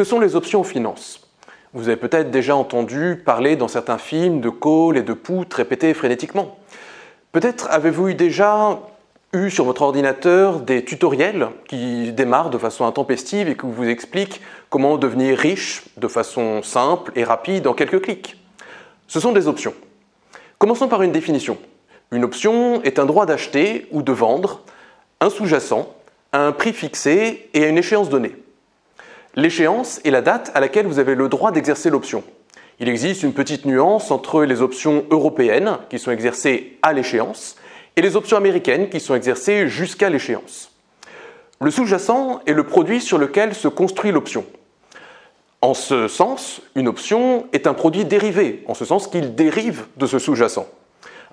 que sont les options en finance Vous avez peut-être déjà entendu parler dans certains films de calls et de puts répétés frénétiquement. Peut-être avez-vous déjà eu sur votre ordinateur des tutoriels qui démarrent de façon intempestive et qui vous expliquent comment devenir riche de façon simple et rapide en quelques clics. Ce sont des options. Commençons par une définition. Une option est un droit d'acheter ou de vendre un sous-jacent à un prix fixé et à une échéance donnée. L'échéance est la date à laquelle vous avez le droit d'exercer l'option. Il existe une petite nuance entre les options européennes qui sont exercées à l'échéance et les options américaines qui sont exercées jusqu'à l'échéance. Le sous-jacent est le produit sur lequel se construit l'option. En ce sens, une option est un produit dérivé, en ce sens qu'il dérive de ce sous-jacent.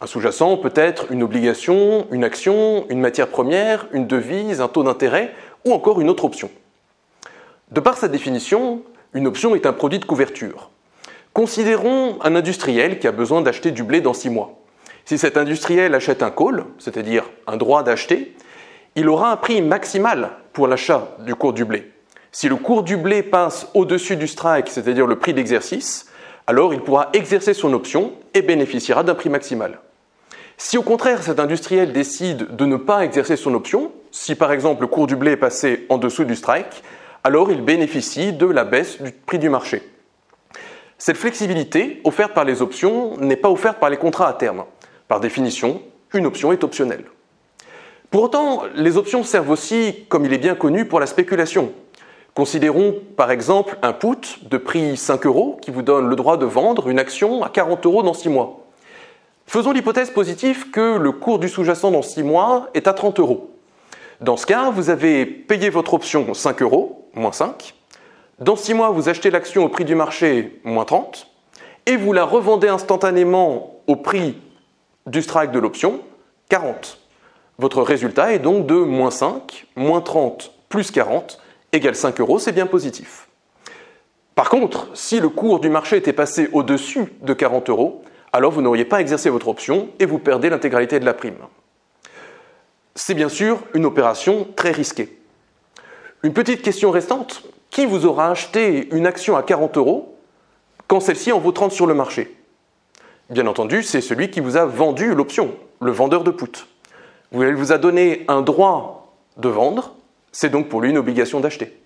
Un sous-jacent peut être une obligation, une action, une matière première, une devise, un taux d'intérêt ou encore une autre option. De par sa définition, une option est un produit de couverture. Considérons un industriel qui a besoin d'acheter du blé dans six mois. Si cet industriel achète un call, c'est-à-dire un droit d'acheter, il aura un prix maximal pour l'achat du cours du blé. Si le cours du blé passe au-dessus du strike, c'est-à-dire le prix d'exercice, alors il pourra exercer son option et bénéficiera d'un prix maximal. Si au contraire cet industriel décide de ne pas exercer son option, si par exemple le cours du blé est passé en dessous du strike, alors il bénéficie de la baisse du prix du marché. Cette flexibilité offerte par les options n'est pas offerte par les contrats à terme. Par définition, une option est optionnelle. Pour autant, les options servent aussi, comme il est bien connu, pour la spéculation. Considérons par exemple un put de prix 5 euros qui vous donne le droit de vendre une action à 40 euros dans 6 mois. Faisons l'hypothèse positive que le cours du sous-jacent dans 6 mois est à 30 euros. Dans ce cas, vous avez payé votre option 5 euros, moins 5. Dans 6 mois, vous achetez l'action au prix du marché, moins 30. Et vous la revendez instantanément au prix du strike de l'option, 40. Votre résultat est donc de moins 5, moins 30, plus 40, égale 5 euros, c'est bien positif. Par contre, si le cours du marché était passé au-dessus de 40 euros, alors vous n'auriez pas exercé votre option et vous perdez l'intégralité de la prime. C'est bien sûr une opération très risquée. Une petite question restante, qui vous aura acheté une action à 40 euros quand celle-ci en vaut 30 sur le marché? Bien entendu, c'est celui qui vous a vendu l'option, le vendeur de put. Il vous a donné un droit de vendre, c'est donc pour lui une obligation d'acheter.